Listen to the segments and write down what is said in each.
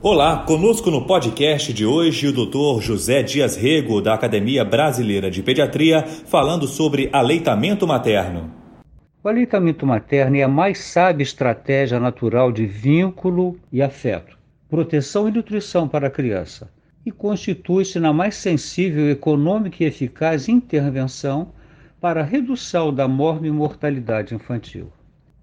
Olá, conosco no podcast de hoje o Dr. José Dias Rego, da Academia Brasileira de Pediatria, falando sobre aleitamento materno. O aleitamento materno é a mais sábia estratégia natural de vínculo e afeto, proteção e nutrição para a criança, e constitui-se na mais sensível, econômica e eficaz intervenção para a redução da morte e mortalidade infantil.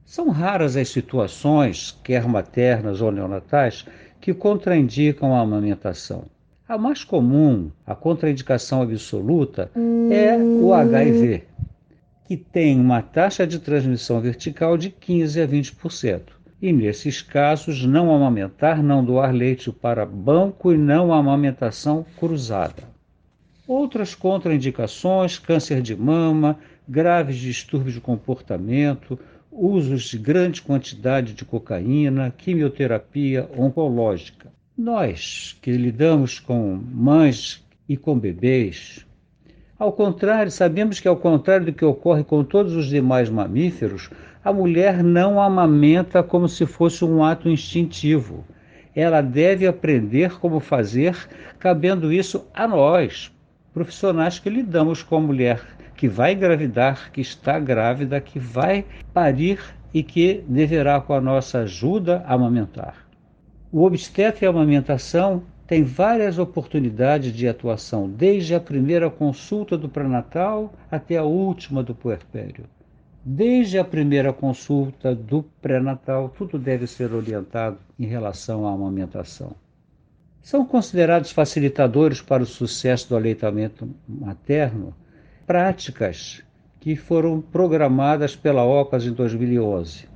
São raras as situações, quer maternas ou neonatais, que contraindicam a amamentação. A mais comum, a contraindicação absoluta, é o HIV, que tem uma taxa de transmissão vertical de 15 a 20%. E nesses casos, não amamentar, não doar leite para banco e não amamentação cruzada. Outras contraindicações: câncer de mama, graves distúrbios de comportamento, usos de grande quantidade de cocaína, quimioterapia oncológica. Nós que lidamos com mães e com bebês, ao contrário, sabemos que ao contrário do que ocorre com todos os demais mamíferos, a mulher não amamenta como se fosse um ato instintivo. Ela deve aprender como fazer, cabendo isso a nós, profissionais que lidamos com a mulher que vai engravidar, que está grávida, que vai parir e que deverá, com a nossa ajuda, amamentar. O obstetra e a amamentação tem várias oportunidades de atuação, desde a primeira consulta do pré-natal até a última do puerpério. Desde a primeira consulta do pré-natal, tudo deve ser orientado em relação à amamentação. São considerados facilitadores para o sucesso do aleitamento materno práticas que foram programadas pela OCAS em 2011.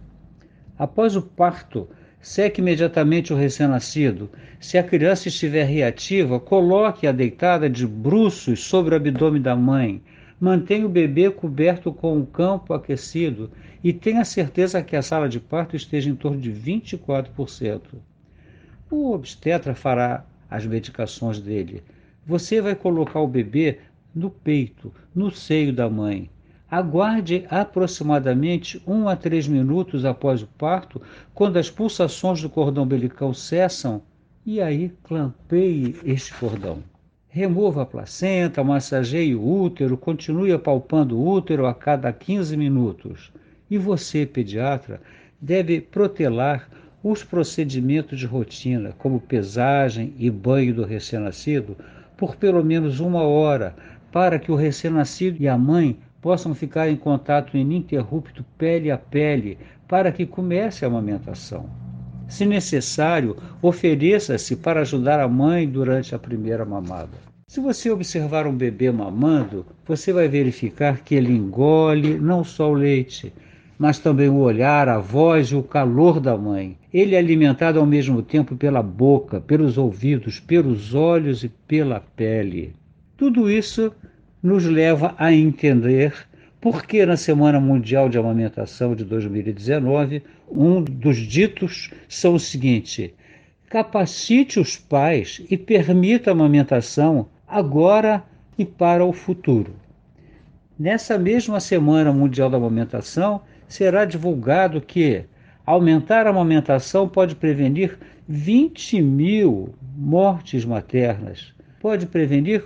Após o parto, seque imediatamente o recém-nascido. Se a criança estiver reativa, coloque-a deitada de bruços sobre o abdômen da mãe. Mantenha o bebê coberto com um campo aquecido e tenha certeza que a sala de parto esteja em torno de 24%. O obstetra fará as medicações dele. Você vai colocar o bebê no peito, no seio da mãe. Aguarde aproximadamente 1 a 3 minutos após o parto, quando as pulsações do cordão umbilical cessam, e aí clampeie este cordão. Remova a placenta, massageie o útero, continue apalpando o útero a cada 15 minutos. E você, pediatra, deve protelar os procedimentos de rotina, como pesagem e banho do recém-nascido, por pelo menos uma hora, para que o recém-nascido e a mãe possam ficar em contato ininterrupto pele a pele para que comece a amamentação. Se necessário, ofereça-se para ajudar a mãe durante a primeira mamada. Se você observar um bebê mamando, você vai verificar que ele engole não só o leite, mas também o olhar, a voz e o calor da mãe. Ele é alimentado ao mesmo tempo pela boca, pelos ouvidos, pelos olhos e pela pele. Tudo isso nos leva a entender por que na Semana Mundial de Amamentação de 2019, um dos ditos são o seguinte: capacite os pais e permita a amamentação agora e para o futuro. Nessa mesma Semana Mundial da Amamentação, será divulgado que aumentar a amamentação pode prevenir 20 mil mortes maternas pode prevenir